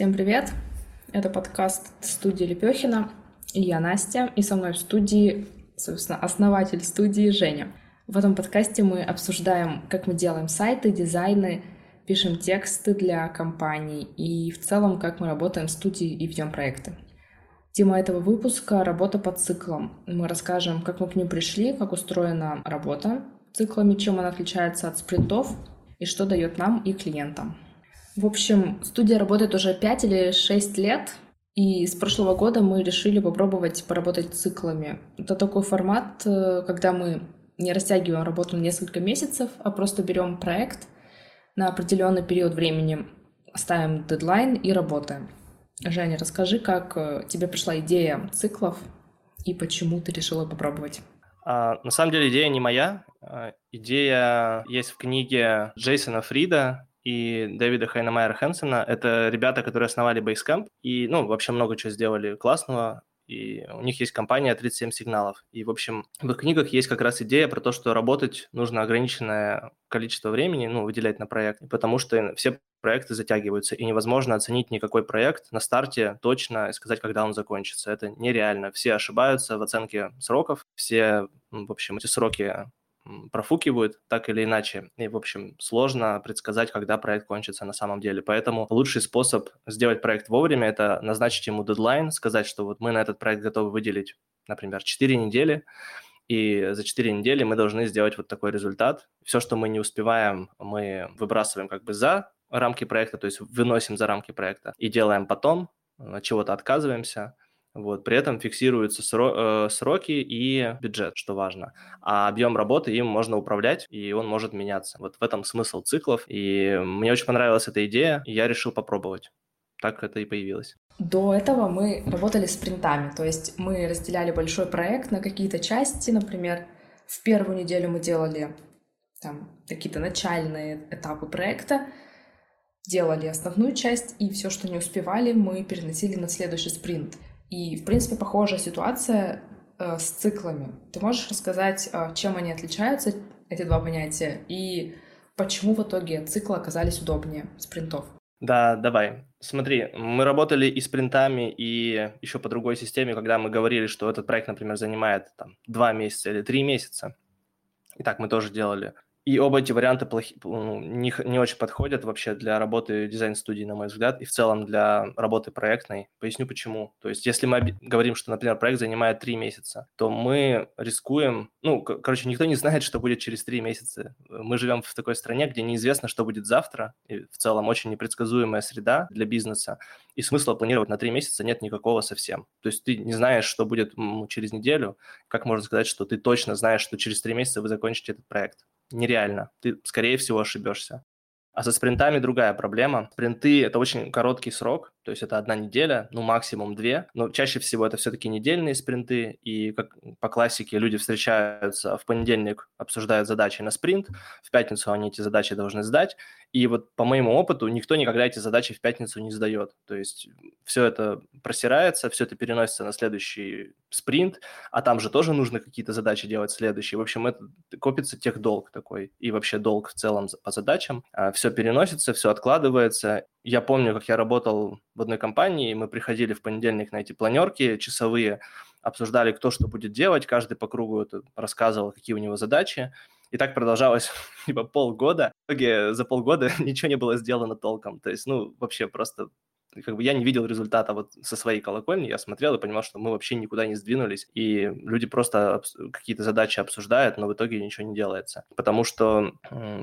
Всем привет! Это подкаст студии Лепехина. И я Настя, и со мной в студии, собственно, основатель студии Женя. В этом подкасте мы обсуждаем, как мы делаем сайты, дизайны, пишем тексты для компаний и в целом, как мы работаем в студии и ведем проекты. Тема этого выпуска — работа по циклам. Мы расскажем, как мы к ним пришли, как устроена работа циклами, чем она отличается от спринтов и что дает нам и клиентам. В общем, студия работает уже 5 или 6 лет, и с прошлого года мы решили попробовать поработать циклами. Это такой формат, э, когда мы не растягиваем работу на несколько месяцев, а просто берем проект на определенный период времени, ставим дедлайн и работаем. Женя, расскажи, как э, тебе пришла идея циклов и почему ты решила попробовать? А, на самом деле идея не моя. А, идея есть в книге Джейсона Фрида и Дэвида Хайнемайера Хэнсона. Это ребята, которые основали Basecamp и, ну, вообще много чего сделали классного и у них есть компания 37 сигналов. И, в общем, в их книгах есть как раз идея про то, что работать нужно ограниченное количество времени, ну, выделять на проект, потому что все проекты затягиваются, и невозможно оценить никакой проект на старте точно и сказать, когда он закончится. Это нереально. Все ошибаются в оценке сроков, все, в общем, эти сроки профукивают так или иначе. И, в общем, сложно предсказать, когда проект кончится на самом деле. Поэтому лучший способ сделать проект вовремя – это назначить ему дедлайн, сказать, что вот мы на этот проект готовы выделить, например, 4 недели, и за 4 недели мы должны сделать вот такой результат. Все, что мы не успеваем, мы выбрасываем как бы за рамки проекта, то есть выносим за рамки проекта и делаем потом, от чего-то отказываемся – вот, при этом фиксируются э, сроки и бюджет, что важно. А объем работы им можно управлять, и он может меняться. Вот в этом смысл циклов. И мне очень понравилась эта идея, и я решил попробовать. Так это и появилось. До этого мы работали спринтами, то есть мы разделяли большой проект на какие-то части, например, в первую неделю мы делали там какие-то начальные этапы проекта, делали основную часть, и все, что не успевали, мы переносили на следующий спринт. И, в принципе, похожая ситуация э, с циклами. Ты можешь рассказать, э, чем они отличаются, эти два понятия, и почему в итоге циклы оказались удобнее спринтов? Да, давай. Смотри, мы работали и спринтами, и еще по другой системе, когда мы говорили, что этот проект, например, занимает там, два месяца или три месяца. И так мы тоже делали. И оба эти варианты плохи, ну, не, не очень подходят вообще для работы дизайн-студии, на мой взгляд, и в целом для работы проектной. Поясню почему. То есть, если мы говорим, что, например, проект занимает три месяца, то мы рискуем... Ну, короче, никто не знает, что будет через три месяца. Мы живем в такой стране, где неизвестно, что будет завтра, и в целом очень непредсказуемая среда для бизнеса, и смысла планировать на три месяца нет никакого совсем. То есть ты не знаешь, что будет через неделю, как можно сказать, что ты точно знаешь, что через три месяца вы закончите этот проект нереально. Ты, скорее всего, ошибешься. А со спринтами другая проблема. Спринты – это очень короткий срок, то есть это одна неделя, ну максимум две, но чаще всего это все-таки недельные спринты, и как по классике люди встречаются в понедельник, обсуждают задачи на спринт, в пятницу они эти задачи должны сдать, и вот по моему опыту никто никогда эти задачи в пятницу не сдает, то есть все это просирается, все это переносится на следующий спринт, а там же тоже нужно какие-то задачи делать следующие, в общем, это копится тех долг такой, и вообще долг в целом по задачам, а, все переносится, все откладывается, я помню, как я работал в одной компании, мы приходили в понедельник на эти планерки часовые, обсуждали, кто что будет делать, каждый по кругу это рассказывал, какие у него задачи. И так продолжалось либо полгода. В итоге за полгода ничего не было сделано толком. То есть, ну, вообще просто как бы я не видел результата вот со своей колокольни, я смотрел и понимал, что мы вообще никуда не сдвинулись, и люди просто какие-то задачи обсуждают, но в итоге ничего не делается, потому что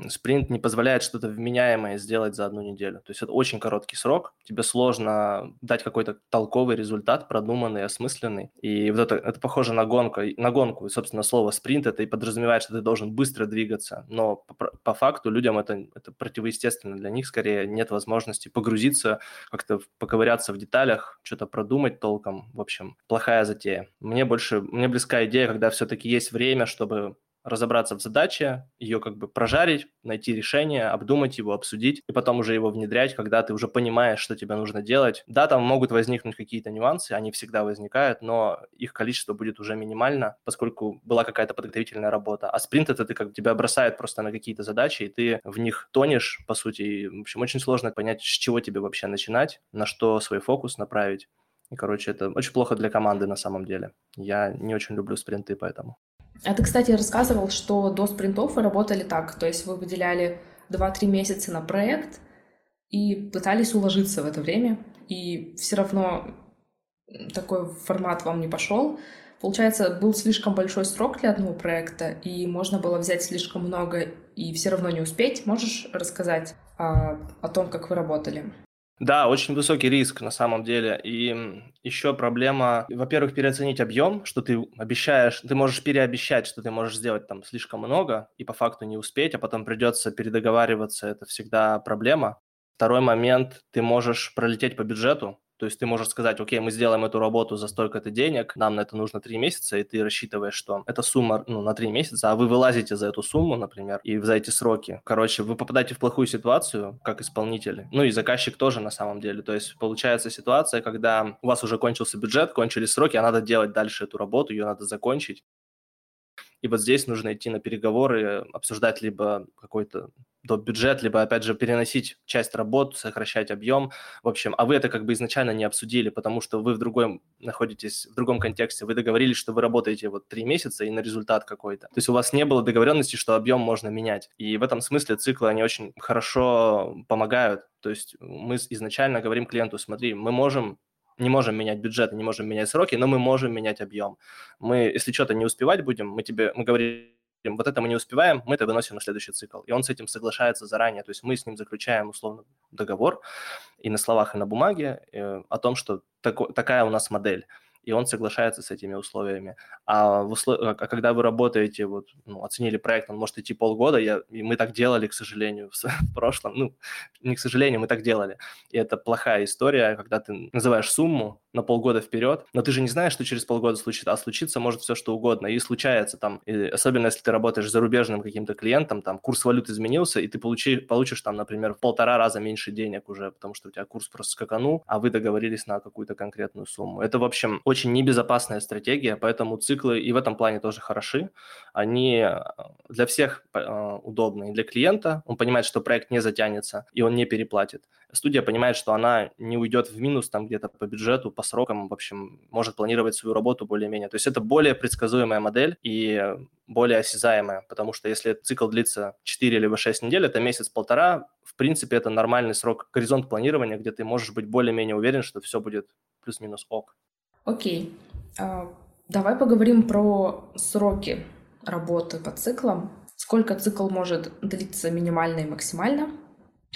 спринт не позволяет что-то вменяемое сделать за одну неделю, то есть это очень короткий срок, тебе сложно дать какой-то толковый результат, продуманный, осмысленный, и вот это, это похоже на гонку, на гонку, и, собственно, слово спринт это и подразумевает, что ты должен быстро двигаться, но по, по факту людям это, это противоестественно, для них скорее нет возможности погрузиться как-то поковыряться в деталях, что-то продумать толком. В общем, плохая затея. Мне больше, мне близка идея, когда все-таки есть время, чтобы разобраться в задаче, ее как бы прожарить, найти решение, обдумать его, обсудить, и потом уже его внедрять, когда ты уже понимаешь, что тебе нужно делать. Да, там могут возникнуть какие-то нюансы, они всегда возникают, но их количество будет уже минимально, поскольку была какая-то подготовительная работа. А спринт это ты как тебя бросает просто на какие-то задачи, и ты в них тонешь, по сути. И, в общем, очень сложно понять, с чего тебе вообще начинать, на что свой фокус направить. И, короче, это очень плохо для команды на самом деле. Я не очень люблю спринты, поэтому. А ты, кстати, рассказывал, что до спринтов вы работали так, то есть вы выделяли 2-3 месяца на проект и пытались уложиться в это время, и все равно такой формат вам не пошел. Получается, был слишком большой срок для одного проекта, и можно было взять слишком много и все равно не успеть. Можешь рассказать о, о том, как вы работали? Да, очень высокий риск на самом деле. И еще проблема, во-первых, переоценить объем, что ты обещаешь, ты можешь переобещать, что ты можешь сделать там слишком много и по факту не успеть, а потом придется передоговариваться, это всегда проблема. Второй момент, ты можешь пролететь по бюджету, то есть ты можешь сказать, окей, мы сделаем эту работу за столько-то денег, нам на это нужно три месяца, и ты рассчитываешь, что эта сумма ну, на три месяца, а вы вылазите за эту сумму, например, и за эти сроки. Короче, вы попадаете в плохую ситуацию, как исполнители. Ну и заказчик тоже на самом деле. То есть получается ситуация, когда у вас уже кончился бюджет, кончились сроки, а надо делать дальше эту работу, ее надо закончить. И вот здесь нужно идти на переговоры, обсуждать либо какой-то доп. бюджет, либо, опять же, переносить часть работ, сокращать объем. В общем, а вы это как бы изначально не обсудили, потому что вы в другом находитесь, в другом контексте. Вы договорились, что вы работаете вот три месяца и на результат какой-то. То есть у вас не было договоренности, что объем можно менять. И в этом смысле циклы, они очень хорошо помогают. То есть мы изначально говорим клиенту, смотри, мы можем не можем менять бюджет, не можем менять сроки, но мы можем менять объем. Мы, если что-то не успевать будем, мы тебе, мы говорим, вот это мы не успеваем, мы это выносим на следующий цикл. И он с этим соглашается заранее. То есть мы с ним заключаем, условно, договор и на словах, и на бумаге э, о том, что тако, такая у нас модель и он соглашается с этими условиями. А, в услов... а когда вы работаете, вот, ну, оценили проект, он может идти полгода, я... и мы так делали, к сожалению, в, в прошлом, ну, не к сожалению, мы так делали. И это плохая история, когда ты называешь сумму на полгода вперед, но ты же не знаешь, что через полгода случится, а случится может все что угодно, и случается там, и особенно если ты работаешь с зарубежным каким-то клиентом, там курс валют изменился, и ты получи... получишь там, например, в полтора раза меньше денег уже, потому что у тебя курс просто скаканул, а вы договорились на какую-то конкретную сумму. Это, в общем, очень очень небезопасная стратегия, поэтому циклы и в этом плане тоже хороши. Они э, для всех э, удобны. И для клиента он понимает, что проект не затянется, и он не переплатит. Студия понимает, что она не уйдет в минус там где-то по бюджету, по срокам, в общем, может планировать свою работу более-менее. То есть это более предсказуемая модель и более осязаемая, потому что если цикл длится 4 либо 6 недель, это месяц-полтора, в принципе, это нормальный срок, горизонт планирования, где ты можешь быть более-менее уверен, что все будет плюс-минус ок. Окей. А, давай поговорим про сроки работы по циклам. Сколько цикл может длиться минимально и максимально?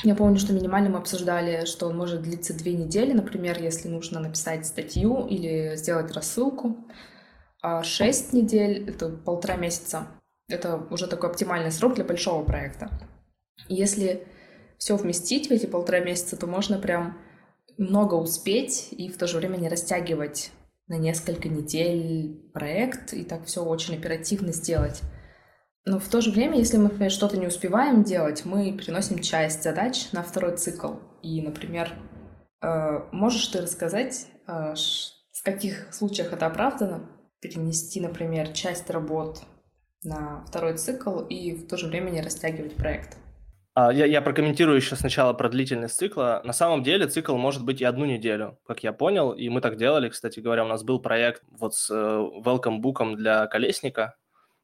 Я помню, что минимально мы обсуждали, что он может длиться две недели, например, если нужно написать статью или сделать рассылку. А шесть недель — это полтора месяца. Это уже такой оптимальный срок для большого проекта. Если все вместить в эти полтора месяца, то можно прям много успеть и в то же время не растягивать на несколько недель проект и так все очень оперативно сделать. Но в то же время, если мы, например, что-то не успеваем делать, мы переносим часть задач на второй цикл. И, например, э, можешь ты рассказать, э, в каких случаях это оправдано? Перенести, например, часть работ на второй цикл и в то же время не растягивать проект? А, я, я прокомментирую еще сначала про длительность цикла. На самом деле цикл может быть и одну неделю, как я понял, и мы так делали, кстати говоря, у нас был проект вот с э, welcome book'ом для колесника,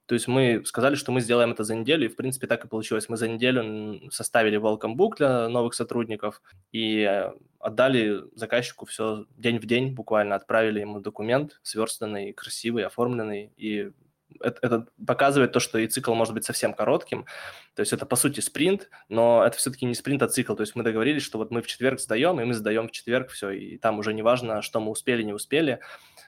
то есть мы сказали, что мы сделаем это за неделю, и в принципе так и получилось. Мы за неделю составили welcome book для новых сотрудников и э, отдали заказчику все день в день, буквально отправили ему документ сверстанный, красивый, оформленный, и это, это показывает то, что и цикл может быть совсем коротким. То есть это, по сути, спринт, но это все-таки не спринт, а цикл. То есть мы договорились, что вот мы в четверг сдаем, и мы сдаем в четверг все, и там уже не важно, что мы успели, не успели.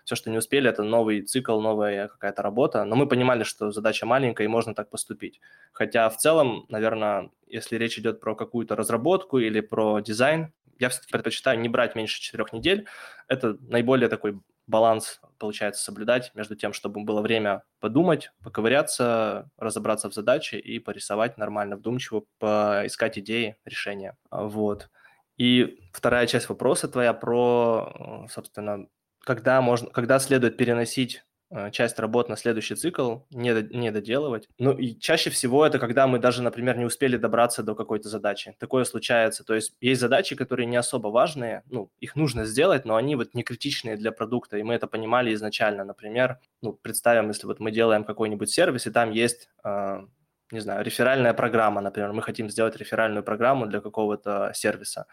Все, что не успели, это новый цикл, новая какая-то работа. Но мы понимали, что задача маленькая, и можно так поступить. Хотя в целом, наверное, если речь идет про какую-то разработку или про дизайн, я все-таки предпочитаю не брать меньше четырех недель. Это наиболее такой баланс получается соблюдать между тем, чтобы было время подумать, поковыряться, разобраться в задаче и порисовать нормально, вдумчиво, поискать идеи, решения. Вот. И вторая часть вопроса твоя про, собственно, когда, можно, когда следует переносить Э, часть работ на следующий цикл, не, не доделывать. Ну и чаще всего это когда мы даже, например, не успели добраться до какой-то задачи. Такое случается. То есть есть задачи, которые не особо важные, ну, их нужно сделать, но они вот не критичные для продукта, и мы это понимали изначально. Например, ну, представим, если вот мы делаем какой-нибудь сервис, и там есть э, не знаю, реферальная программа, например, мы хотим сделать реферальную программу для какого-то сервиса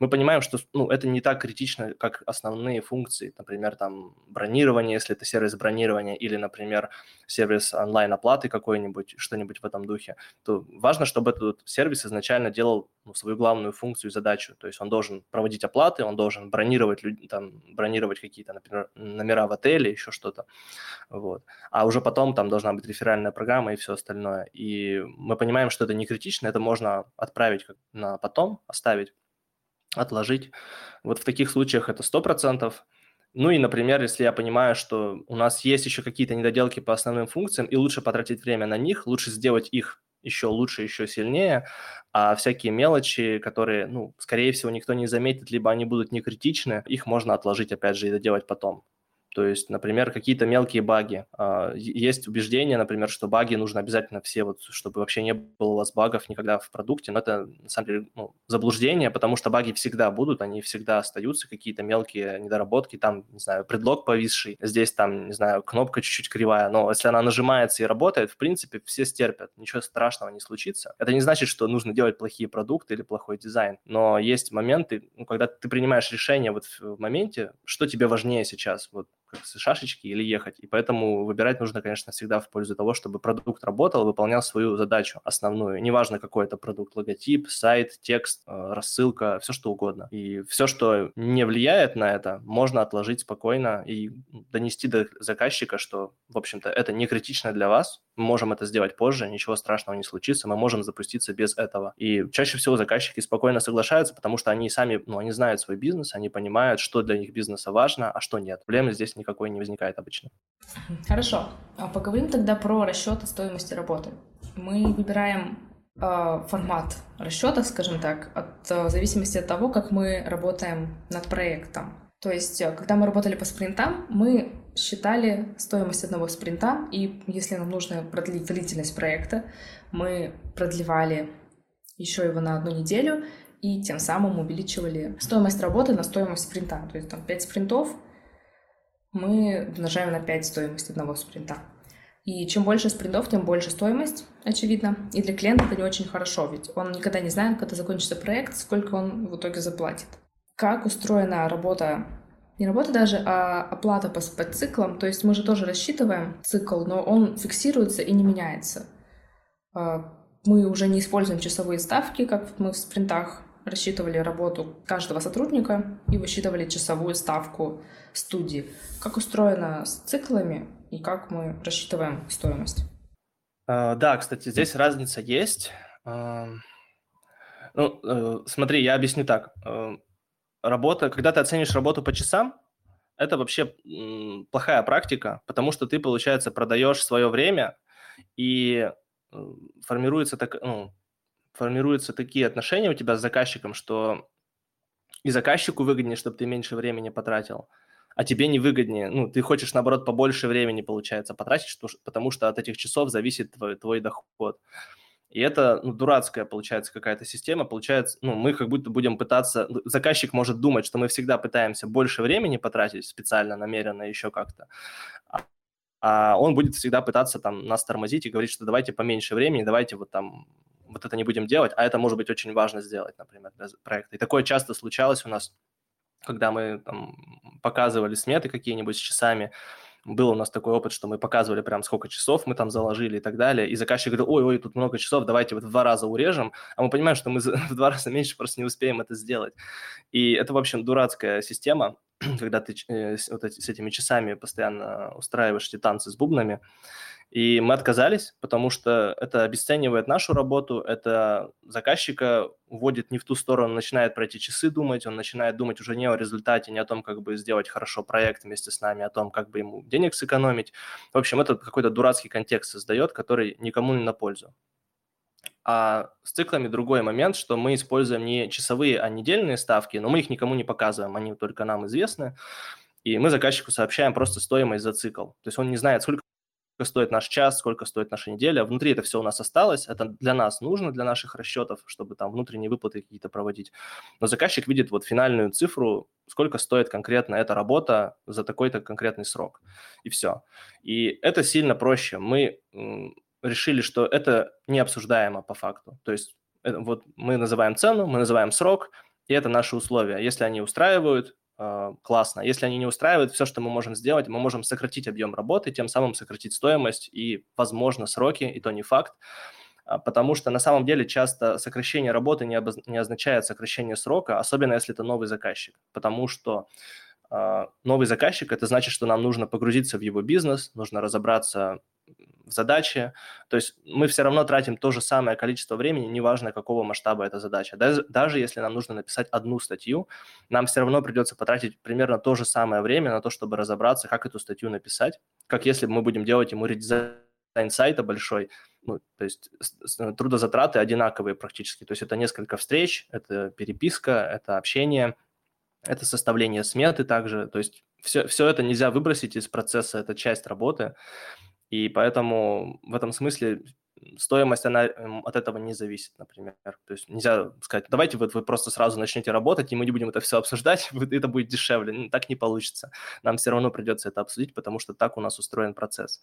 мы понимаем, что ну, это не так критично, как основные функции, например, там бронирование, если это сервис бронирования, или, например, сервис онлайн-оплаты какой-нибудь, что-нибудь в этом духе, то важно, чтобы этот сервис изначально делал ну, свою главную функцию и задачу. То есть он должен проводить оплаты, он должен бронировать, там, бронировать какие-то, например, номера в отеле, еще что-то. Вот. А уже потом там должна быть реферальная программа и все остальное. И мы понимаем, что это не критично, это можно отправить на потом, оставить отложить. Вот в таких случаях это 100%. Ну и, например, если я понимаю, что у нас есть еще какие-то недоделки по основным функциям, и лучше потратить время на них, лучше сделать их еще лучше, еще сильнее, а всякие мелочи, которые, ну, скорее всего, никто не заметит, либо они будут не критичны, их можно отложить, опять же, и доделать потом. То есть, например, какие-то мелкие баги. А, есть убеждение, например, что баги нужно обязательно все, вот, чтобы вообще не было у вас багов никогда в продукте, но это, на самом деле, ну, заблуждение, потому что баги всегда будут, они всегда остаются, какие-то мелкие недоработки, там, не знаю, предлог повисший, здесь там, не знаю, кнопка чуть-чуть кривая, но если она нажимается и работает, в принципе, все стерпят, ничего страшного не случится. Это не значит, что нужно делать плохие продукты или плохой дизайн, но есть моменты, ну, когда ты принимаешь решение вот в моменте, что тебе важнее сейчас, вот с шашечки или ехать. И поэтому выбирать нужно, конечно, всегда в пользу того, чтобы продукт работал, выполнял свою задачу основную. Неважно, какой это продукт, логотип, сайт, текст, э, рассылка, все что угодно. И все, что не влияет на это, можно отложить спокойно и донести до заказчика, что, в общем-то, это не критично для вас, можем это сделать позже, ничего страшного не случится, мы можем запуститься без этого. И чаще всего заказчики спокойно соглашаются, потому что они сами, ну, они знают свой бизнес, они понимают, что для них бизнеса важно, а что нет. Проблемы здесь никакой не возникает обычно. Хорошо. А поговорим тогда про расчеты стоимости работы. Мы выбираем э, формат расчета, скажем так, от э, в зависимости от того, как мы работаем над проектом. То есть, э, когда мы работали по спринтам, мы считали стоимость одного спринта, и если нам нужно продлить длительность проекта, мы продлевали еще его на одну неделю, и тем самым увеличивали стоимость работы на стоимость спринта. То есть там 5 спринтов мы умножаем на 5 стоимость одного спринта. И чем больше спринтов, тем больше стоимость, очевидно. И для клиента это не очень хорошо, ведь он никогда не знает, когда закончится проект, сколько он в итоге заплатит. Как устроена работа не работа даже, а оплата по, по. То есть мы же тоже рассчитываем цикл, но он фиксируется и не меняется. А, мы уже не используем часовые ставки, как мы в спринтах рассчитывали работу каждого сотрудника и высчитывали часовую ставку студии. Как устроено с циклами и как мы рассчитываем стоимость? Uh, да, кстати, здесь разница есть. Ну, uh, смотри, я объясню так работа, когда ты оценишь работу по часам, это вообще плохая практика, потому что ты, получается, продаешь свое время, и формируются, так, ну, формируются такие отношения у тебя с заказчиком, что и заказчику выгоднее, чтобы ты меньше времени потратил, а тебе не выгоднее. Ну, ты хочешь, наоборот, побольше времени, получается, потратить, потому что от этих часов зависит твой, твой доход. И это ну, дурацкая, получается, какая-то система. Получается, ну, мы как будто будем пытаться... Ну, заказчик может думать, что мы всегда пытаемся больше времени потратить специально, намеренно, еще как-то. А, а он будет всегда пытаться там нас тормозить и говорить, что давайте поменьше времени, давайте вот там вот это не будем делать, а это может быть очень важно сделать, например, для проекта. И такое часто случалось у нас, когда мы там показывали сметы какие-нибудь с часами, был у нас такой опыт, что мы показывали прям сколько часов мы там заложили и так далее, и заказчик говорил, ой-ой, тут много часов, давайте вот в два раза урежем, а мы понимаем, что мы в два раза меньше просто не успеем это сделать. И это, в общем, дурацкая система, когда ты э, вот эти, с этими часами постоянно устраиваешь эти танцы с бубнами, И мы отказались, потому что это обесценивает нашу работу, это заказчика уводит не в ту сторону, начинает пройти часы думать, он начинает думать уже не о результате, не о том, как бы сделать хорошо проект вместе с нами, о том, как бы ему денег сэкономить. В общем, это какой-то дурацкий контекст создает, который никому не на пользу. А с циклами другой момент, что мы используем не часовые, а недельные ставки, но мы их никому не показываем, они только нам известны. И мы заказчику сообщаем просто стоимость за цикл. То есть он не знает, сколько стоит наш час, сколько стоит наша неделя. Внутри это все у нас осталось, это для нас нужно, для наших расчетов, чтобы там внутренние выплаты какие-то проводить. Но заказчик видит вот финальную цифру, сколько стоит конкретно эта работа за такой-то конкретный срок. И все. И это сильно проще. Мы решили, что это необсуждаемо по факту. То есть это, вот мы называем цену, мы называем срок, и это наши условия. Если они устраивают, классно. Если они не устраивают, все, что мы можем сделать, мы можем сократить объем работы, тем самым сократить стоимость и, возможно, сроки, и то не факт. А, потому что на самом деле часто сокращение работы не, обоз... не означает сокращение срока, особенно если это новый заказчик. Потому что э, новый заказчик – это значит, что нам нужно погрузиться в его бизнес, нужно разобраться в задаче. То есть мы все равно тратим то же самое количество времени, неважно какого масштаба эта задача. Даже, даже если нам нужно написать одну статью, нам все равно придется потратить примерно то же самое время на то, чтобы разобраться, как эту статью написать, как если мы будем делать ему редизайн сайта большой, ну, то есть трудозатраты одинаковые практически. То есть это несколько встреч, это переписка, это общение, это составление сметы также. То есть все, все это нельзя выбросить из процесса, это часть работы. И поэтому в этом смысле стоимость, она эм, от этого не зависит, например. То есть нельзя сказать, давайте вот вы просто сразу начнете работать, и мы не будем это все обсуждать, это будет дешевле. Ну, так не получится. Нам все равно придется это обсудить, потому что так у нас устроен процесс.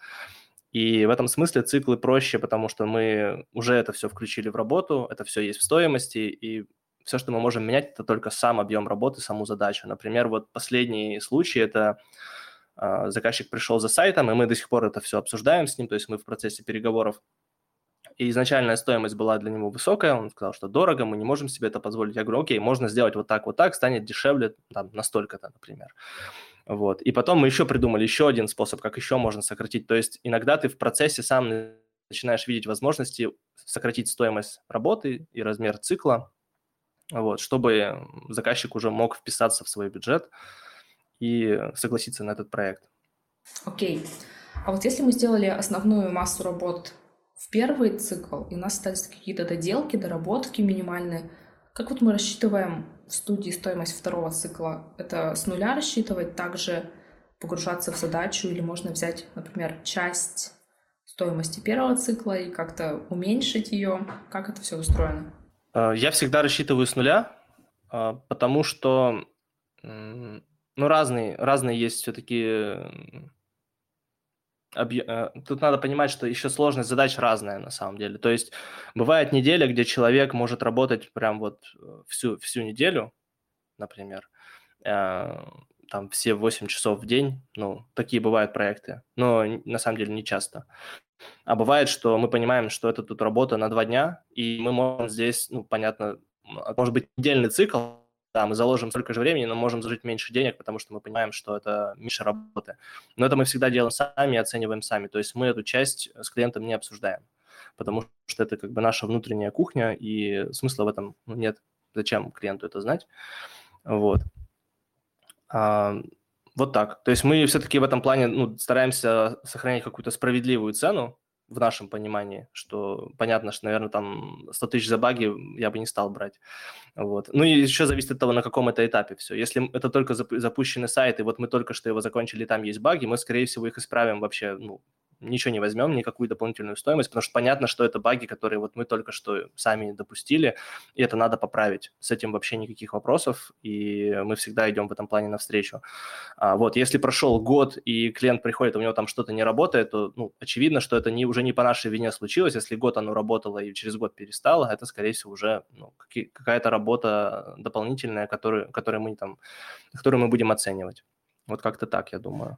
И в этом смысле циклы проще, потому что мы уже это все включили в работу, это все есть в стоимости, и все, что мы можем менять, это только сам объем работы, саму задачу. Например, вот последний случай – это заказчик пришел за сайтом, и мы до сих пор это все обсуждаем с ним, то есть мы в процессе переговоров. И изначальная стоимость была для него высокая, он сказал, что дорого, мы не можем себе это позволить. Я говорю, окей, можно сделать вот так, вот так, станет дешевле, там, настолько-то, например. Вот. И потом мы еще придумали еще один способ, как еще можно сократить. То есть иногда ты в процессе сам начинаешь видеть возможности сократить стоимость работы и размер цикла, вот, чтобы заказчик уже мог вписаться в свой бюджет и согласиться на этот проект. Окей. Okay. А вот если мы сделали основную массу работ в первый цикл, и у нас остались какие-то доделки, доработки минимальные, как вот мы рассчитываем в студии стоимость второго цикла? Это с нуля рассчитывать, также погружаться в задачу, или можно взять, например, часть стоимости первого цикла и как-то уменьшить ее? Как это все устроено? Э, я всегда рассчитываю с нуля, э, потому что ну, разные, разные есть все-таки... Э, тут надо понимать, что еще сложность задач разная на самом деле. То есть бывает неделя, где человек может работать прям вот э, всю, всю неделю, например, э, там все 8 часов в день, ну, такие бывают проекты, но на самом деле не часто. А бывает, что мы понимаем, что это тут работа на два дня, и мы можем здесь, ну, понятно, может быть, недельный цикл, да, мы заложим столько же времени, но можем заложить меньше денег, потому что мы понимаем, что это меньше работы. Но это мы всегда делаем сами, оцениваем сами. То есть мы эту часть с клиентом не обсуждаем, потому что это как бы наша внутренняя кухня, и смысла в этом ну, нет. Зачем клиенту это знать? Вот. А, вот так. То есть мы все-таки в этом плане ну, стараемся сохранять какую-то справедливую цену, в нашем понимании, что понятно, что, наверное, там 100 тысяч за баги я бы не стал брать. Вот. Ну и еще зависит от того, на каком это этапе все. Если это только запущенный сайт, и вот мы только что его закончили, там есть баги, мы, скорее всего, их исправим вообще ну, ничего не возьмем, никакую дополнительную стоимость, потому что понятно, что это баги, которые вот мы только что сами допустили, и это надо поправить. С этим вообще никаких вопросов, и мы всегда идем в этом плане навстречу. А, вот, если прошел год, и клиент приходит, у него там что-то не работает, то, ну, очевидно, что это не, уже не по нашей вине случилось. Если год оно работало и через год перестало, это, скорее всего, уже ну, какая-то работа дополнительная, которую, которую, мы там, которую мы будем оценивать. Вот как-то так, я думаю.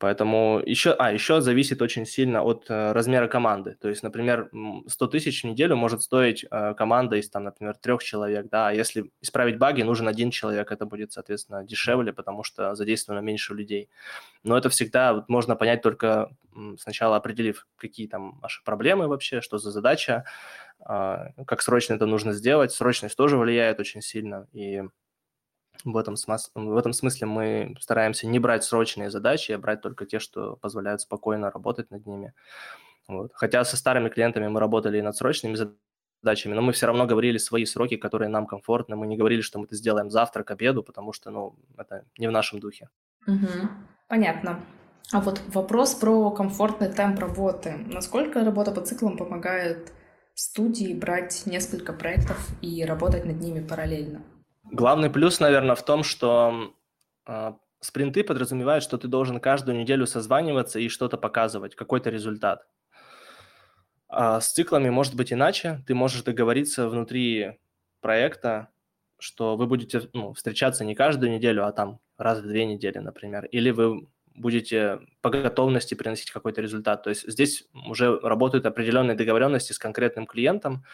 Поэтому еще, а, еще зависит очень сильно от э, размера команды. То есть, например, 100 тысяч в неделю может стоить э, команда из, там, например, трех человек, да, а если исправить баги, нужен один человек, это будет, соответственно, дешевле, потому что задействовано меньше людей. Но это всегда вот, можно понять только сначала определив, какие там ваши проблемы вообще, что за задача, э, как срочно это нужно сделать. Срочность тоже влияет очень сильно, и в этом, смыс... в этом смысле мы стараемся не брать срочные задачи, а брать только те, что позволяют спокойно работать над ними. Вот. Хотя со старыми клиентами мы работали и над срочными задачами, но мы все равно говорили свои сроки, которые нам комфортны. Мы не говорили, что мы это сделаем завтра к обеду, потому что ну, это не в нашем духе. Угу. Понятно. А вот вопрос про комфортный темп работы. Насколько работа по циклам помогает студии брать несколько проектов и работать над ними параллельно? Главный плюс, наверное, в том, что э, спринты подразумевают, что ты должен каждую неделю созваниваться и что-то показывать, какой-то результат. А с циклами может быть иначе. Ты можешь договориться внутри проекта, что вы будете ну, встречаться не каждую неделю, а там раз в две недели, например. Или вы будете по готовности приносить какой-то результат. То есть здесь уже работают определенные договоренности с конкретным клиентом,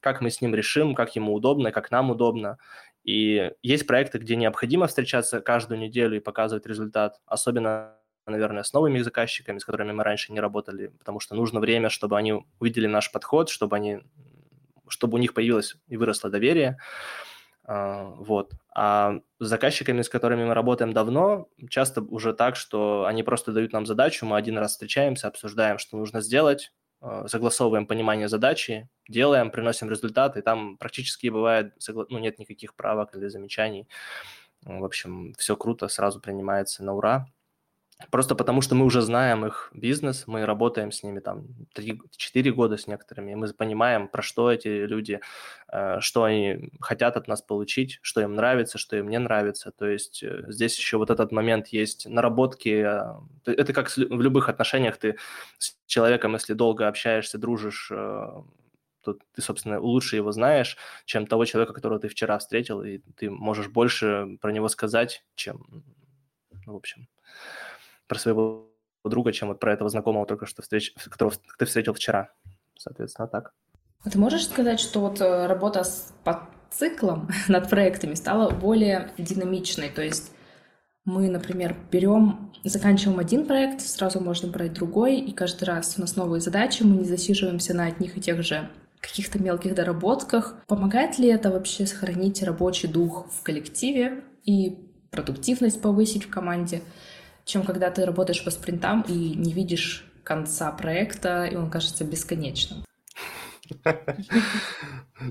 как мы с ним решим, как ему удобно, как нам удобно. И есть проекты, где необходимо встречаться каждую неделю и показывать результат, особенно наверное, с новыми заказчиками, с которыми мы раньше не работали, потому что нужно время, чтобы они увидели наш подход, чтобы они, чтобы у них появилось и выросло доверие. А, вот. А с заказчиками, с которыми мы работаем давно, часто уже так, что они просто дают нам задачу, мы один раз встречаемся, обсуждаем, что нужно сделать, согласовываем понимание задачи, делаем, приносим результаты, там практически бывает, ну, нет никаких правок или замечаний. В общем, все круто, сразу принимается на ура. Просто потому, что мы уже знаем их бизнес, мы работаем с ними там 3-4 года с некоторыми, и мы понимаем, про что эти люди, э, что они хотят от нас получить, что им нравится, что им не нравится. То есть э, здесь еще вот этот момент есть наработки. Э, это как в любых отношениях, ты с человеком, если долго общаешься, дружишь, то ты, собственно, лучше его знаешь, чем того человека, которого ты вчера встретил, и ты можешь больше про него сказать, чем, ну, в общем, про своего друга, чем вот про этого знакомого только что встреч, которого ты встретил вчера. Соответственно, так. А ты можешь сказать, что вот э, работа с, по циклам над проектами стала более динамичной? То есть мы, например, берем, заканчиваем один проект, сразу можно брать другой, и каждый раз у нас новые задачи, мы не засиживаемся на одних и тех же каких-то мелких доработках. Помогает ли это вообще сохранить рабочий дух в коллективе и продуктивность повысить в команде? Чем когда ты работаешь по спринтам и не видишь конца проекта, и он кажется бесконечным.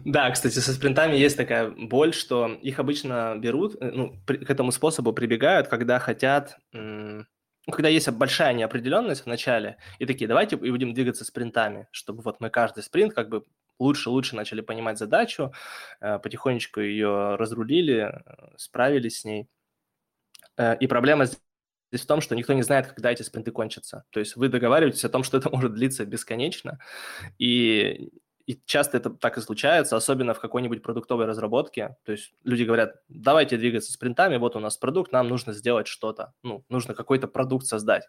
Да, кстати, со спринтами есть такая боль, что их обычно берут, э, ну, к этому способу прибегают, когда хотят, ну, когда есть большая неопределенность в начале, и такие, давайте и будем двигаться спринтами, чтобы вот мы каждый спринт как бы лучше-лучше начали понимать задачу, э, потихонечку ее разрулили, э, справились с ней. И проблема здесь в том, что никто не знает, когда эти спринты кончатся. То есть вы договариваетесь о том, что это может длиться бесконечно, и, и часто это так и случается, особенно в какой-нибудь продуктовой разработке. То есть люди говорят, давайте двигаться спринтами, вот у нас продукт, нам нужно сделать что-то, ну, нужно какой-то продукт создать.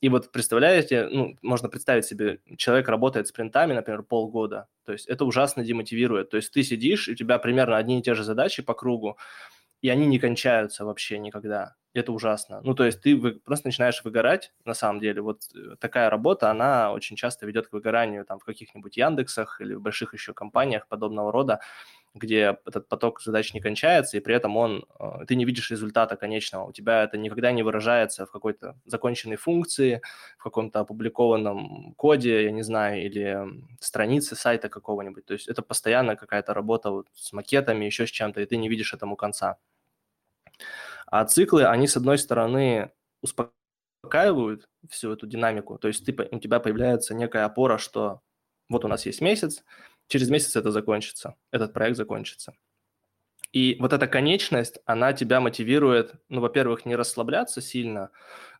И вот представляете, ну, можно представить себе, человек работает спринтами, например, полгода, то есть это ужасно демотивирует. То есть ты сидишь, и у тебя примерно одни и те же задачи по кругу, и они не кончаются вообще никогда. Это ужасно. Ну, то есть ты вы, просто начинаешь выгорать, на самом деле. Вот э, такая работа, она очень часто ведет к выгоранию там в каких-нибудь Яндексах или в больших еще компаниях подобного рода, где этот поток задач не кончается, и при этом он, э, ты не видишь результата конечного. У тебя это никогда не выражается в какой-то законченной функции, в каком-то опубликованном коде, я не знаю, или странице сайта какого-нибудь. То есть это постоянно какая-то работа вот с макетами, еще с чем-то, и ты не видишь этому конца. А циклы, они, с одной стороны, успокаивают всю эту динамику. То есть ты, у тебя появляется некая опора, что вот у нас есть месяц, через месяц это закончится, этот проект закончится. И вот эта конечность, она тебя мотивирует, ну, во-первых, не расслабляться сильно,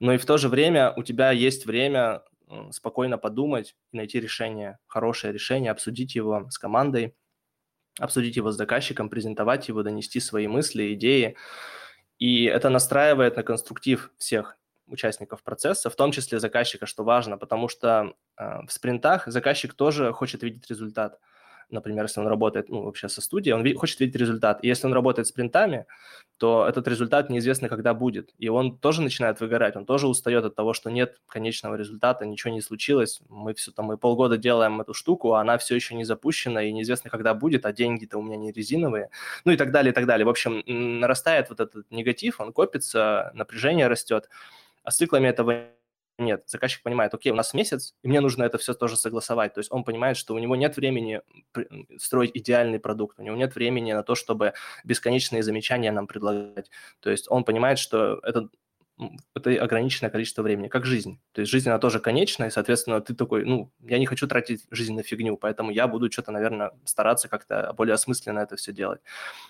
но и в то же время у тебя есть время спокойно подумать и найти решение, хорошее решение, обсудить его с командой, обсудить его с заказчиком, презентовать его, донести свои мысли, идеи. И это настраивает на конструктив всех. участников процесса, в том числе заказчика, что важно, потому что э, в спринтах заказчик тоже хочет видеть результат например, если он работает ну, вообще со студией, он хочет видеть результат. И если он работает с принтами, то этот результат неизвестно, когда будет. И он тоже начинает выгорать, он тоже устает от того, что нет конечного результата, ничего не случилось. Мы все там, мы полгода делаем эту штуку, а она все еще не запущена, и неизвестно, когда будет, а деньги-то у меня не резиновые. Ну и так далее, и так далее. В общем, нарастает вот этот негатив, он копится, напряжение растет. А с циклами этого нет, заказчик понимает, окей, у нас месяц, и мне нужно это все тоже согласовать. То есть он понимает, что у него нет времени строить идеальный продукт, у него нет времени на то, чтобы бесконечные замечания нам предлагать. То есть он понимает, что это это ограниченное количество времени, как жизнь. То есть жизнь, она тоже конечная, и, соответственно, ты такой, ну, я не хочу тратить жизнь на фигню, поэтому я буду что-то, наверное, стараться как-то более осмысленно это все делать.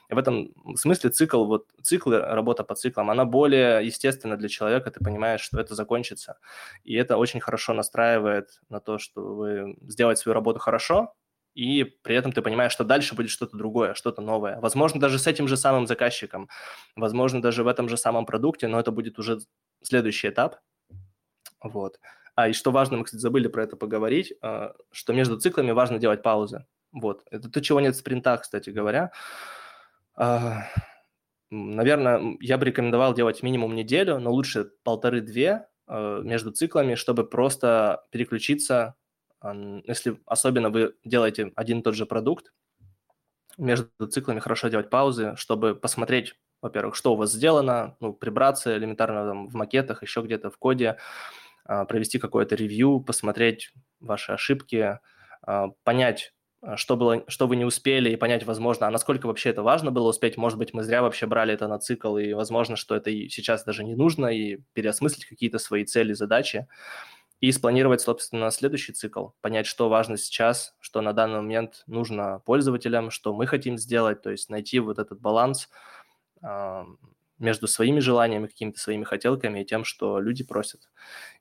И в этом смысле цикл, вот циклы, работа по циклам, она более естественна для человека, ты понимаешь, что это закончится. И это очень хорошо настраивает на то, чтобы сделать свою работу хорошо, и при этом ты понимаешь, что дальше будет что-то другое, что-то новое. Возможно, даже с этим же самым заказчиком, возможно, даже в этом же самом продукте, но это будет уже следующий этап. Вот. А и что важно, мы, кстати, забыли про это поговорить, а, что между циклами важно делать паузы. Вот. Это то, чего нет в спринтах, кстати говоря. А, наверное, я бы рекомендовал делать минимум неделю, но лучше полторы-две а, между циклами, чтобы просто переключиться если особенно вы делаете один и тот же продукт, между циклами хорошо делать паузы, чтобы посмотреть, во-первых, что у вас сделано, ну, прибраться элементарно там, в макетах, еще где-то в коде, а, провести какое-то ревью, посмотреть ваши ошибки, а, понять, а, что, было, что вы не успели, и понять, возможно, а насколько вообще это важно было успеть. Может быть, мы зря вообще брали это на цикл, и возможно, что это сейчас даже не нужно, и переосмыслить какие-то свои цели, задачи и спланировать, собственно, следующий цикл, понять, что важно сейчас, что на данный момент нужно пользователям, что мы хотим сделать, то есть найти вот этот баланс э, между своими желаниями, какими-то своими хотелками и тем, что люди просят.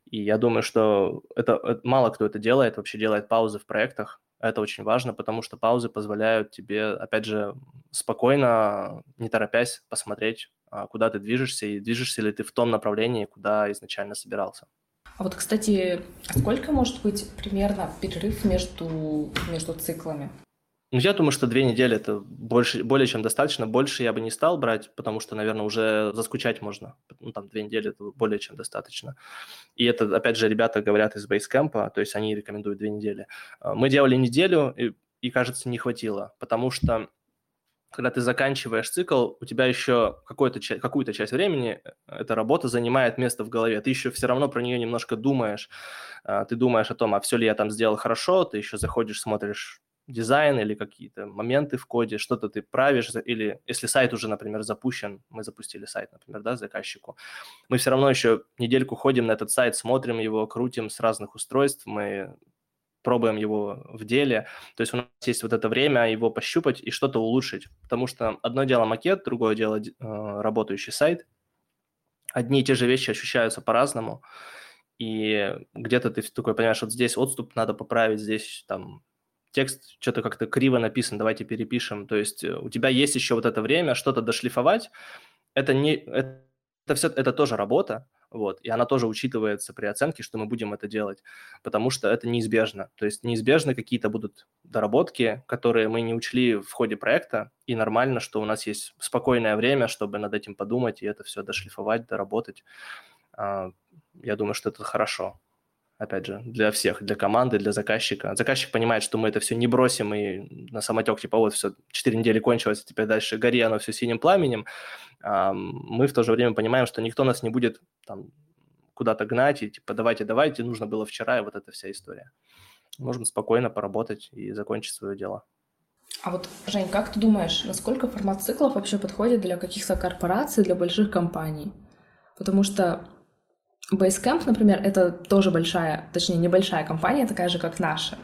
И я думаю, что это, это мало кто это делает, вообще делает паузы в проектах. Это очень важно, потому что паузы позволяют тебе, опять же, спокойно, не торопясь, посмотреть, а, куда ты движешься и движешься ли ты в том направлении, куда изначально собирался. А вот, кстати, а сколько может быть примерно перерыв между, между циклами? Ну, я думаю, что две недели это больше, более чем достаточно. Больше я бы не стал брать, потому что, наверное, уже заскучать можно. Ну, там две недели это более чем достаточно. И это, опять же, ребята говорят из Basecamp, то есть они рекомендуют две недели. А, мы делали неделю, и, и кажется, не хватило, потому что когда ты заканчиваешь цикл, у тебя еще какую-то какую-то часть времени э, эта работа занимает место в голове. Ты еще все равно про нее немножко думаешь. А, ты думаешь о том, а все ли я там сделал хорошо, ты еще заходишь, смотришь дизайн или какие-то моменты в коде, что-то ты правишь, или если сайт уже, например, запущен, мы запустили сайт, например, да, заказчику, мы все равно еще недельку ходим на этот сайт, смотрим его, крутим с разных устройств, мы пробуем его в деле. То есть у нас есть вот это время его пощупать и что-то улучшить. Потому что одно дело макет, другое дело э, работающий сайт. Одни и те же вещи ощущаются по-разному. И где-то ты такой понимаешь, вот здесь отступ надо поправить, здесь там текст что-то как-то криво написан, давайте перепишем. То есть э, у тебя есть еще вот это время что-то дошлифовать. Это не это, это все это тоже работа, вот, и она тоже учитывается при оценке, что мы будем это делать, потому что это неизбежно. То есть неизбежно какие-то будут доработки, которые мы не учли в ходе проекта, и нормально, что у нас есть спокойное время, чтобы над этим подумать и это все дошлифовать, доработать. А, я думаю, что это хорошо опять же, для всех, для команды, для заказчика. Заказчик понимает, что мы это все не бросим и на самотек, типа, вот все, 4 недели кончилось, теперь дальше гори оно все синим пламенем. Мы в то же время понимаем, что никто нас не будет там куда-то гнать и типа, давайте, давайте, нужно было вчера, и вот эта вся история. Можем спокойно поработать и закончить свое дело. А вот, Жень, как ты думаешь, насколько формат циклов вообще подходит для каких-то корпораций, для больших компаний? Потому что Basecamp, например, это тоже большая, точнее, небольшая компания, такая же, как наша.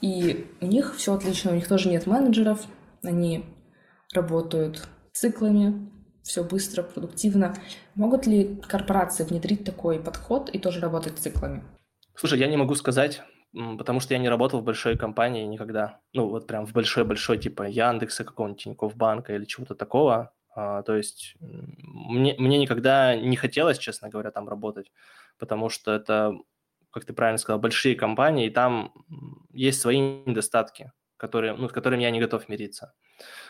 И у них все отлично, у них тоже нет менеджеров, они работают циклами, все быстро, продуктивно. Могут ли корпорации внедрить такой подход и тоже работать циклами? Слушай, я не могу сказать, потому что я не работал в большой компании никогда. Ну, вот прям в большой-большой, типа Яндекса, какого-нибудь Тинькофф банка или чего-то такого. А, то есть мне, мне никогда не хотелось, честно говоря, там работать, потому что это, как ты правильно сказал, большие компании, и там есть свои недостатки, которые, ну, с которыми я не готов мириться.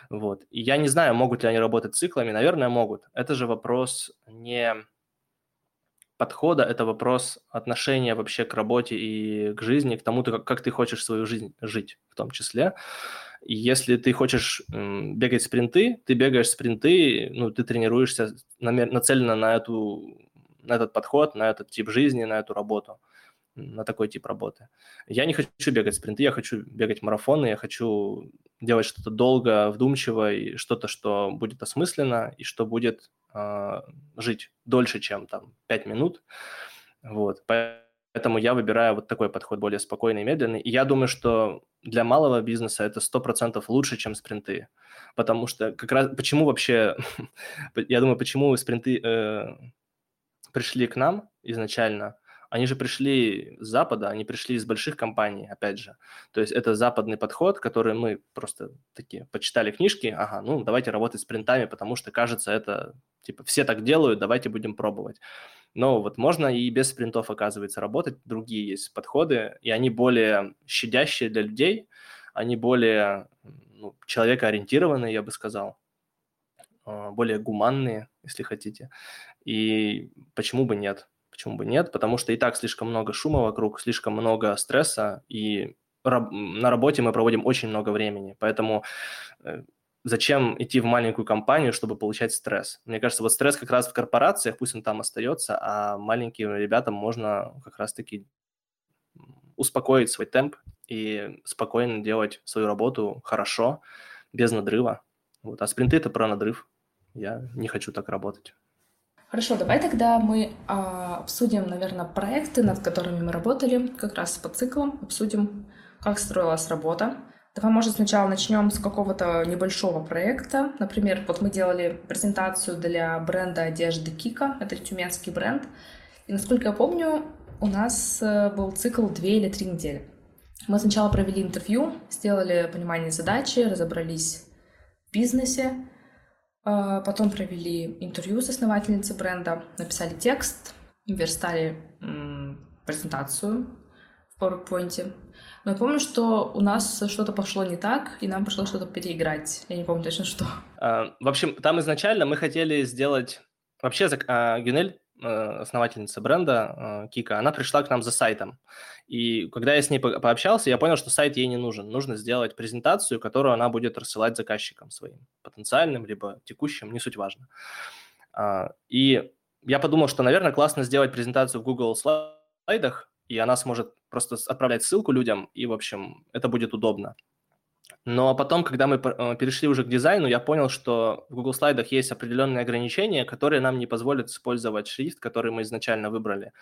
Вот. И я не знаю, могут ли они работать циклами, наверное, могут. Это же вопрос не подхода, это вопрос отношения вообще к работе и к жизни, к тому, как, как ты хочешь свою жизнь жить в том числе. Если ты хочешь бегать спринты, ты бегаешь спринты, ну, ты тренируешься нацеленно на, эту, на этот подход, на этот тип жизни, на эту работу, на такой тип работы. Я не хочу бегать спринты, я хочу бегать марафоны, я хочу делать что-то долго, вдумчиво, и что-то, что будет осмысленно, и что будет э, жить дольше, чем там 5 минут. Вот. Поэтому я выбираю вот такой подход, более спокойный и медленный. И я думаю, что для малого бизнеса это 100% лучше, чем спринты. Потому что как раз... Почему вообще... я думаю, почему спринты э, пришли к нам изначально – они же пришли с Запада, они пришли из больших компаний, опять же. То есть это западный подход, который мы просто такие почитали книжки, ага, ну давайте работать с принтами, потому что кажется это, типа, все так делают, давайте будем пробовать. Но вот можно и без спринтов, оказывается, работать. Другие есть подходы, и они более щадящие для людей, они более ну, человекоориентированные, я бы сказал, а, более гуманные, если хотите. И почему бы нет? Почему бы нет? Потому что и так слишком много шума вокруг, слишком много стресса, и на работе мы проводим очень много времени. Поэтому э, зачем идти в маленькую компанию, чтобы получать стресс? Мне кажется, вот стресс как раз в корпорациях, пусть он там остается, а маленьким ребятам можно как раз-таки успокоить свой темп и спокойно делать свою работу хорошо, без надрыва. Вот. А спринты – это про надрыв. Я не хочу так работать. Хорошо, давай тогда мы а, обсудим, наверное, проекты, над которыми мы работали, как раз по циклам, обсудим, как строилась работа. Давай, может, сначала начнем с какого-то небольшого проекта. Например, вот мы делали презентацию для бренда одежды Кика, это тюменский бренд. И, насколько я помню, у нас э, был цикл две или три недели. Мы сначала провели интервью, сделали понимание задачи, разобрались в бизнесе, а, потом провели интервью с основательницей бренда, написали текст, верстали презентацию PowerPoint. Но я помню, что у нас что-то пошло не так, и нам пришлось что-то переиграть. Я не помню точно что. А, в общем, там изначально мы хотели сделать... Вообще, а, Гюнель Э, основательница бренда э, Кика, она пришла к нам за сайтом. И когда я с ней пообщался, я понял, что сайт ей не нужен. Нужно сделать презентацию, которую она будет рассылать заказчикам своим, потенциальным, либо текущим, не суть важно. А, и я подумал, что, наверное, классно сделать презентацию в Google слайдах, и она сможет просто отправлять ссылку людям, и, в общем, это будет удобно. Но потом, когда мы э, перешли уже к дизайну, я понял, что в Google слайдах есть определенные ограничения, которые нам не позволят использовать шрифт, который мы изначально выбрали.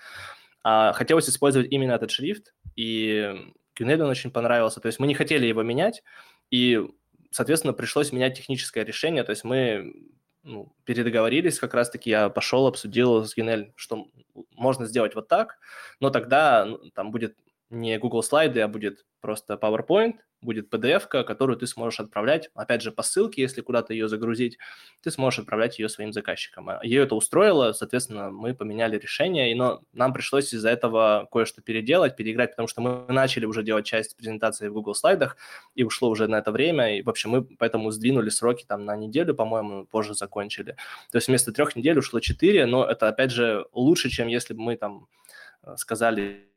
А хотелось использовать именно этот шрифт, и Кюнеду он очень понравился. То есть мы не хотели его менять, и, соответственно, пришлось менять техническое решение. То есть мы ну, передоговорились, как раз-таки я пошел, обсудил с Генель, что можно сделать вот так, но тогда ну, там будет не Google слайды, а будет просто PowerPoint, будет PDF, которую ты сможешь отправлять, опять же, по ссылке, если куда-то ее загрузить, ты сможешь отправлять ее своим заказчикам. А ее это устроило, соответственно, мы поменяли решение, но нам пришлось из-за этого кое-что переделать, переиграть, потому что мы начали уже делать часть презентации в Google слайдах, и ушло уже на это время, и, в общем, мы поэтому сдвинули сроки там на неделю, по-моему, позже закончили. То есть вместо трех недель ушло четыре, но это, опять же, лучше, чем если бы мы там э, сказали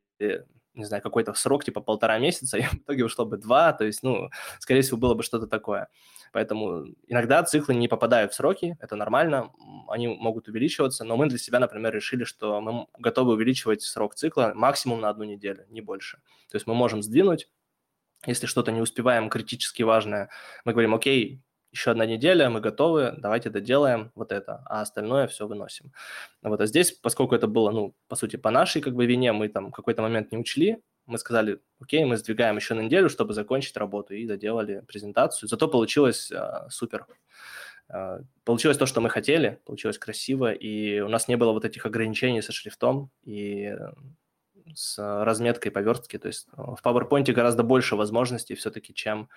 не знаю, какой-то срок, типа полтора месяца, и в итоге ушло бы два, то есть, ну, скорее всего, было бы что-то такое. Поэтому иногда циклы не попадают в сроки, это нормально, они могут увеличиваться, но мы для себя, например, решили, что мы готовы увеличивать срок цикла максимум на одну неделю, не больше. То есть мы можем сдвинуть, если что-то не успеваем критически важное, мы говорим, окей, еще одна неделя, мы готовы, давайте доделаем вот это, а остальное все выносим. Вот, а здесь, поскольку это было, ну, по сути, по нашей как бы вине, мы там какой-то момент не учли, мы сказали, окей, мы сдвигаем еще на неделю, чтобы закончить работу, и доделали презентацию. Зато получилось а, супер. А, получилось то, что мы хотели, получилось красиво, и у нас не было вот этих ограничений со шрифтом и с разметкой поверстки. То есть в PowerPoint гораздо больше возможностей все-таки, чем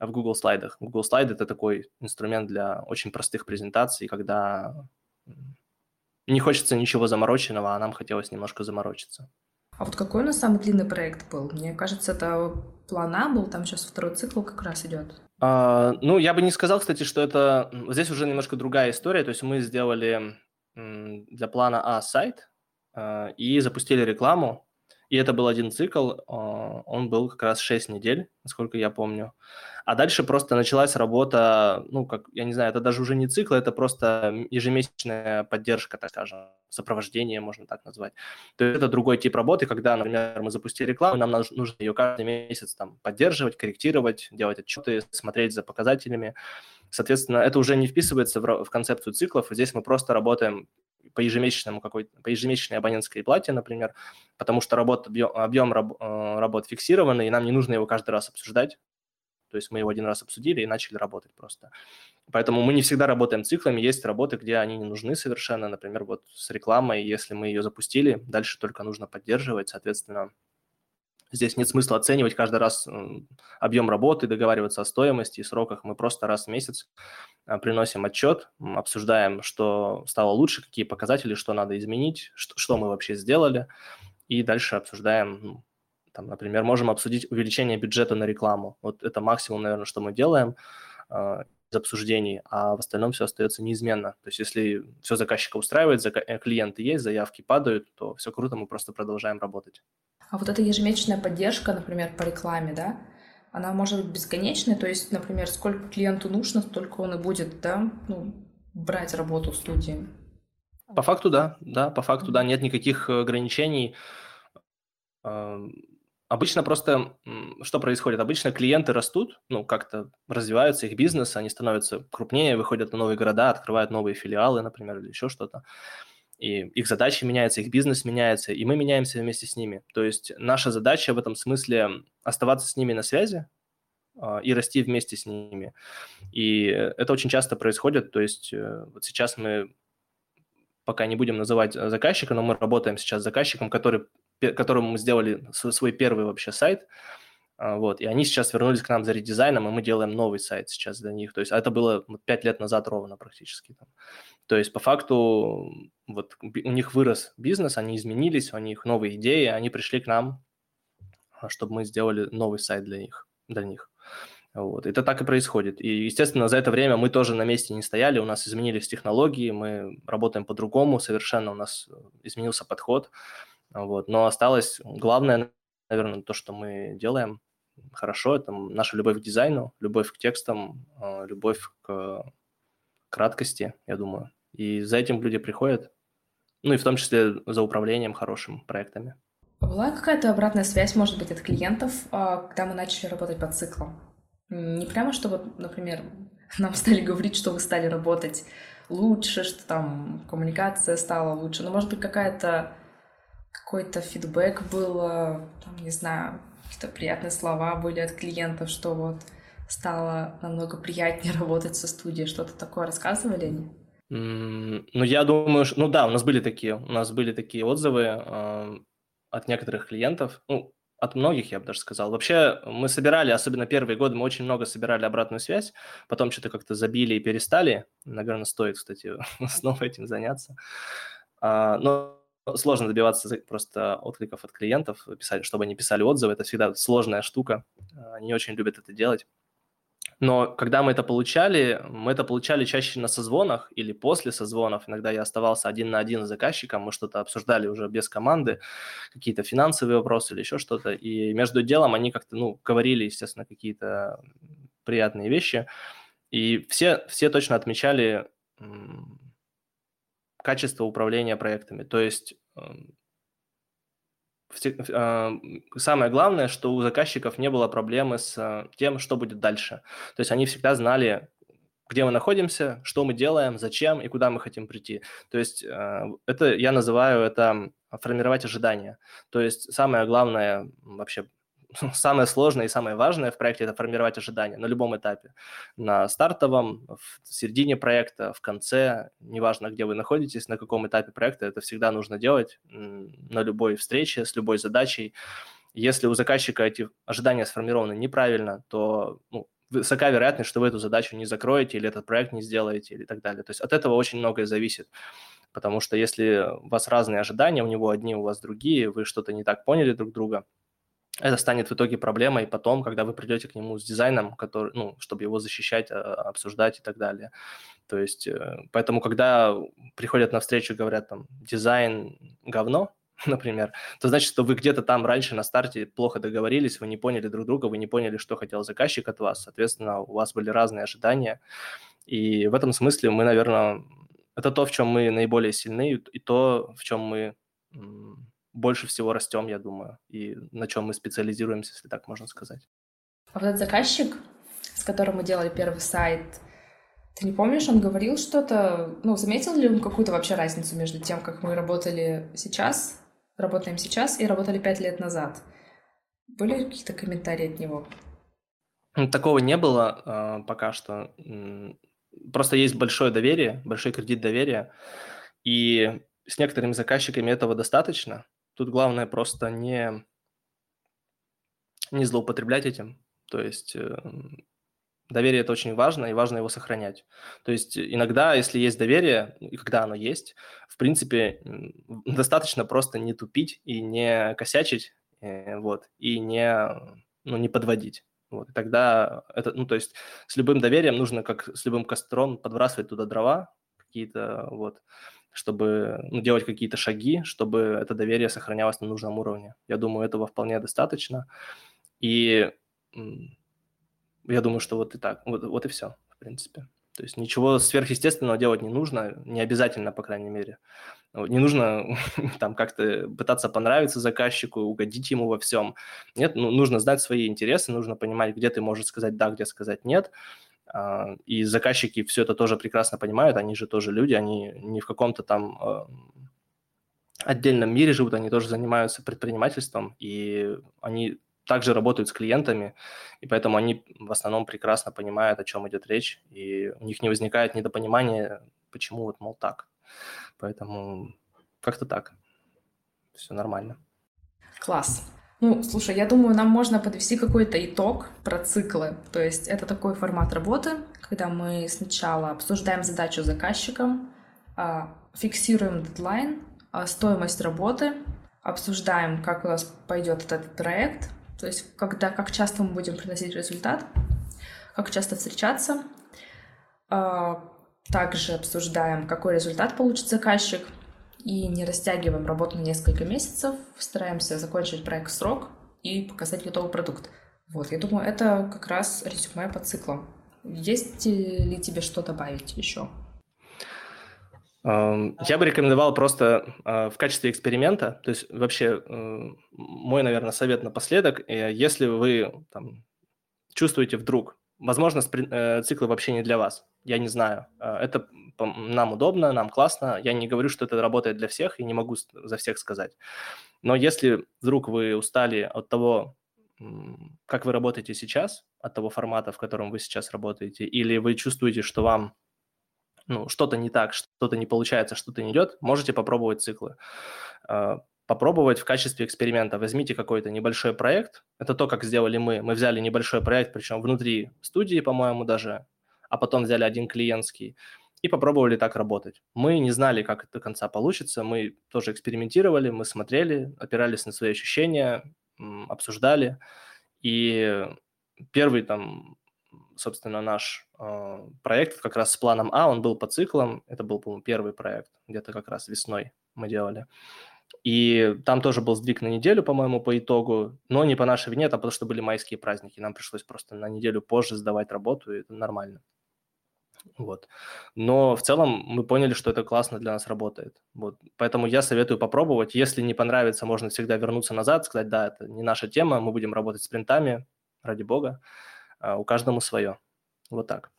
в Google слайдах. Google слайды – это такой инструмент для очень простых презентаций, когда не хочется ничего замороченного, а нам хотелось немножко заморочиться. А вот какой у нас самый длинный проект был? Мне кажется, это план А был, там сейчас второй цикл как раз идет. А, ну, я бы не сказал, кстати, что это... Здесь уже немножко другая история. То есть мы сделали для плана А сайт а, и запустили рекламу. И это был один цикл, а, он был как раз 6 недель, насколько я помню. А дальше просто началась работа, ну, как, я не знаю, это даже уже не цикл, это просто ежемесячная поддержка, так скажем, сопровождение, можно так назвать. То есть это другой тип работы, когда, например, мы запустили рекламу, нам нужно ее каждый месяц там поддерживать, корректировать, делать отчеты, смотреть за показателями. Соответственно, это уже не вписывается в, в концепцию циклов. Здесь мы просто работаем по ежемесячному какой по ежемесячной абонентской плате, например, потому что работа, объем, объем раб, э, работ фиксированный, и нам не нужно его каждый раз обсуждать. То есть мы его один раз обсудили и начали работать просто. Поэтому мы не всегда работаем циклами. Есть работы, где они не нужны совершенно. Например, вот с рекламой, если мы ее запустили, дальше только нужно поддерживать. Соответственно, здесь нет смысла оценивать каждый раз объем работы, договариваться о стоимости и сроках. Мы просто раз в месяц а, приносим отчет, обсуждаем, что стало лучше, какие показатели, что надо изменить, что, что мы вообще сделали, и дальше обсуждаем ну, там, например, можем обсудить увеличение бюджета на рекламу. Вот это максимум, наверное, что мы делаем из обсуждений, а в остальном все остается неизменно. То есть если все заказчика устраивает, зака- э, клиенты есть, заявки падают, то все круто, мы просто продолжаем работать. А вот эта ежемесячная поддержка, например, по рекламе, да, она может быть бесконечной, то есть, например, сколько клиенту нужно, столько он и будет, да, ну, брать работу в студии. По факту, да, да, по факту, да, нет никаких ограничений. Обычно просто что происходит? Обычно клиенты растут, ну, как-то развиваются их бизнес, они становятся крупнее, выходят на новые города, открывают новые филиалы, например, или еще что-то. И их задачи меняются, их бизнес меняется, и мы меняемся вместе с ними. То есть наша задача в этом смысле оставаться с ними на связи а, и расти вместе с ними. И это очень часто происходит. То есть э, вот сейчас мы пока не будем называть заказчика, но мы работаем сейчас с заказчиком, который которому мы сделали свой первый вообще сайт, а, вот, и они сейчас вернулись к нам за редизайном, и мы делаем новый сайт сейчас для них. То есть это было пять лет назад ровно практически. То есть по факту вот у них вырос бизнес, они изменились, у них новые идеи, они пришли к нам, а, чтобы мы сделали новый сайт для них. Для них. Вот. Это так и происходит. И, естественно, за это время мы тоже на месте не стояли, у нас изменились технологии, мы работаем по-другому совершенно, у нас изменился подход. Вот. Но осталось главное, наверное, то, что мы делаем хорошо, это наша любовь к дизайну, любовь к текстам, а, любовь к краткости, я думаю. И за этим люди приходят, ну и в том числе за управлением хорошими проектами. Была какая-то обратная связь, может быть, от клиентов, а, когда мы начали работать по циклам? Не прямо, что вот, например, нам стали говорить, что вы стали работать лучше, что там коммуникация стала лучше, но, может быть, какая-то какой-то фидбэк был, там, не знаю, какие-то приятные слова были от клиентов, что вот стало намного приятнее работать со студией. Что-то такое рассказывали они? Mm, ну, я думаю, что... Ну да, у нас были такие, у нас были такие отзывы э, от некоторых клиентов, ну, от многих, я бы даже сказал. Вообще, мы собирали, особенно первые годы, мы очень много собирали обратную связь, потом что-то как-то забили и перестали. Наверное, стоит, кстати, снова этим заняться. А, но сложно добиваться просто откликов от клиентов, писать, чтобы они писали отзывы. Это всегда сложная штука. Они не очень любят это делать. Но когда мы это получали, мы это получали чаще на созвонах или после созвонов. Иногда я оставался один на один с заказчиком, мы что-то обсуждали уже без команды, какие-то финансовые вопросы или еще что-то. И между делом они как-то, ну, говорили, естественно, какие-то приятные вещи. И все, все точно отмечали качество управления проектами. То есть эм, а, самое главное, что у заказчиков не было проблемы с э, тем, что будет дальше. То есть они всегда знали, где мы находимся, что мы делаем, зачем и куда мы хотим прийти. То есть э, это я называю это формировать ожидания. То есть самое главное вообще самое сложное и самое важное в проекте – это формировать ожидания на любом этапе. На стартовом, в середине проекта, в конце, неважно, где вы находитесь, на каком этапе проекта, это всегда нужно делать на любой встрече, с любой задачей. Если у заказчика эти ожидания сформированы неправильно, то ну, высока вероятность, что вы эту задачу не закроете или этот проект не сделаете или так далее. То есть от этого очень многое зависит. Потому что если у вас разные ожидания, у него одни, у вас другие, вы что-то не так поняли друг друга, это станет в итоге проблемой потом, когда вы придете к нему с дизайном, который, ну, чтобы его защищать, а, обсуждать и так далее. То есть, э, поэтому, когда приходят на встречу говорят там дизайн говно, например, то значит, что вы где-то там раньше на старте плохо договорились, вы не поняли друг друга, вы не поняли, что хотел заказчик от вас, соответственно, у вас были разные ожидания. И в этом смысле мы, наверное, это то, в чем мы наиболее сильны, и то, в чем мы больше всего растем, я думаю, и на чем мы специализируемся, если так можно сказать. А вот этот заказчик, с которым мы делали первый сайт, ты не помнишь, он говорил что-то, ну, заметил ли он какую-то вообще разницу между тем, как мы работали сейчас, работаем сейчас и работали пять лет назад? Были какие-то комментарии от него? Такого не было э, пока что. Просто есть большое доверие, большой кредит доверия, и с некоторыми заказчиками этого достаточно. Тут главное просто не, не злоупотреблять этим. То есть э, доверие – это очень важно, и важно его сохранять. То есть иногда, если есть доверие, и когда оно есть, в принципе, достаточно просто не тупить и не косячить, э, вот, и не, ну, не подводить. Вот, и тогда это, ну, то есть с любым доверием нужно, как с любым костром, подбрасывать туда дрова какие-то, вот, чтобы ну, делать какие-то шаги, чтобы это доверие сохранялось на нужном уровне. Я думаю, этого вполне достаточно. И я думаю, что вот и так, вот, вот и все, в принципе. То есть ничего сверхъестественного делать не нужно, не обязательно, по крайней мере. Не нужно там как-то пытаться понравиться заказчику, угодить ему во всем. Нет, ну, нужно знать свои интересы, нужно понимать, где ты можешь сказать да, где сказать нет. А, и заказчики все это тоже прекрасно понимают, они же тоже люди, они не в каком-то там а, отдельном мире живут, они тоже занимаются предпринимательством, и они также работают с клиентами, и поэтому они в основном прекрасно понимают, о чем идет речь, и у них не возникает недопонимания, почему вот, мол, так. Поэтому как-то так. Все нормально. Класс. Ну, слушай, я думаю, нам можно подвести какой-то итог про циклы. То есть это такой формат работы, когда мы сначала обсуждаем задачу заказчиком, а, фиксируем дедлайн, а, стоимость работы, обсуждаем, как у нас пойдет этот проект, то есть когда, как часто мы будем приносить результат, как часто встречаться. А, также обсуждаем, какой результат получит заказчик — и не растягиваем работу на несколько месяцев, стараемся закончить проект в срок и показать готовый продукт. Вот, я думаю, это как раз резюме по циклам. Есть ли тебе что добавить еще? Я бы рекомендовал просто а, в качестве эксперимента, то есть вообще э, мой, наверное, совет напоследок, э, если вы там, чувствуете вдруг, возможно, э, циклы вообще не для вас, я не знаю. А, это нам удобно, нам классно. Я не говорю, что это работает для всех, и не могу за всех сказать. Но если вдруг вы устали от того, как вы работаете сейчас, от того формата, в котором вы сейчас работаете, или вы чувствуете, что вам ну, что-то не так, что-то не получается, что-то не идет, можете попробовать циклы. А, попробовать в качестве эксперимента. Возьмите какой-то небольшой проект. Это то, как сделали мы. Мы взяли небольшой проект, причем внутри студии, по-моему, даже а потом взяли один клиентский и попробовали так работать. Мы не знали, как это до конца получится, мы тоже экспериментировали, мы смотрели, опирались на свои ощущения, обсуждали. И первый там, собственно, наш э, проект как раз с планом А, он был по циклам, это был, по-моему, первый проект, где-то как раз весной мы делали. И там тоже был сдвиг на неделю, по-моему, по итогу, но не по нашей вине, а потому что были майские праздники. Нам пришлось просто на неделю позже сдавать работу, и это нормально. Вот. Но в целом мы поняли, что это классно для нас работает. Вот. Поэтому я советую попробовать. Если не понравится, можно всегда вернуться назад, сказать, да, это не наша тема, мы будем работать с принтами, ради бога. А у каждому свое. Вот так.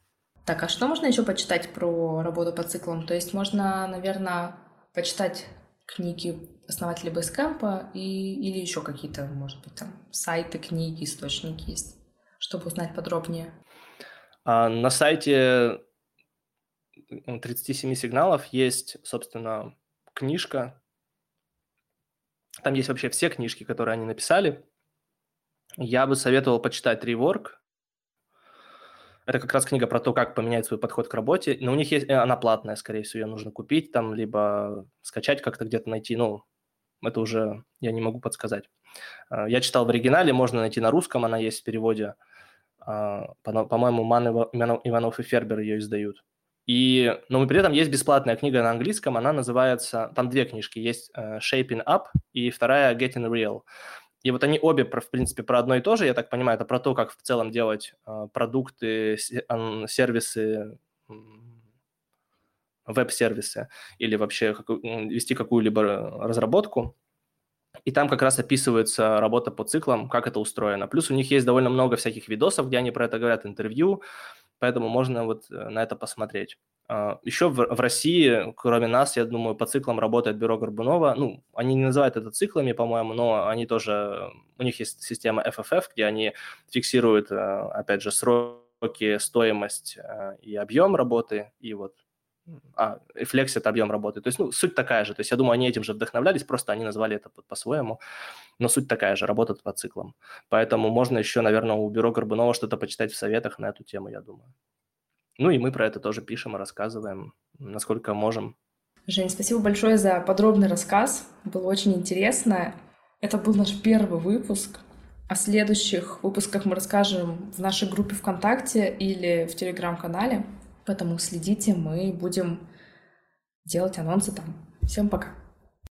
Так, а что можно еще почитать про работу по циклам? То есть можно, наверное, почитать книги основателей Basecamp и, или еще какие-то, может быть, там сайты, книги, источники есть, чтобы узнать подробнее. А на сайте 37 сигналов есть, собственно, книжка. Там есть вообще все книжки, которые они написали. Я бы советовал почитать Rework. Это как раз книга про то, как поменять свой подход к работе. Но у них есть, э, она платная, скорее всего, ее нужно купить там, либо скачать как-то где-то найти. Ну, это уже я не могу подсказать. А, я читал в оригинале, можно найти на русском, она есть в переводе. А, по-моему, Ман Иванов и Фербер ее издают. И, но при этом есть бесплатная книга на английском, она называется, там две книжки, есть uh, Shaping Up и вторая Getting Real. И вот они обе, в принципе, про одно и то же, я так понимаю, это про то, как в целом делать uh, продукты, сервисы, веб-сервисы или вообще вести какую-либо разработку. И там как раз описывается работа по циклам, как это устроено. Плюс у них есть довольно много всяких видосов, где они про это говорят, интервью, поэтому можно вот э, на это посмотреть. А, Еще в, в России, кроме нас, я думаю, по циклам работает бюро Горбунова. Ну, они не называют это циклами, по-моему, но они тоже, у них есть система FFF, где они фиксируют, э, опять же, сроки, стоимость э, и объем работы, и вот а, Flex – это объем работы. То есть, ну, суть такая же. То есть, я думаю, они этим же вдохновлялись, просто они назвали это по-своему. Но суть такая же, работа по циклам. Поэтому можно еще, наверное, у бюро Горбунова что-то почитать в советах на эту тему, я думаю. Ну и мы про это тоже пишем и рассказываем, насколько можем. Жень, спасибо большое за подробный рассказ. Было очень интересно. Это был наш первый выпуск. О следующих выпусках мы расскажем в нашей группе ВКонтакте или в Телеграм-канале. Поэтому следите, мы будем делать анонсы там. Всем пока.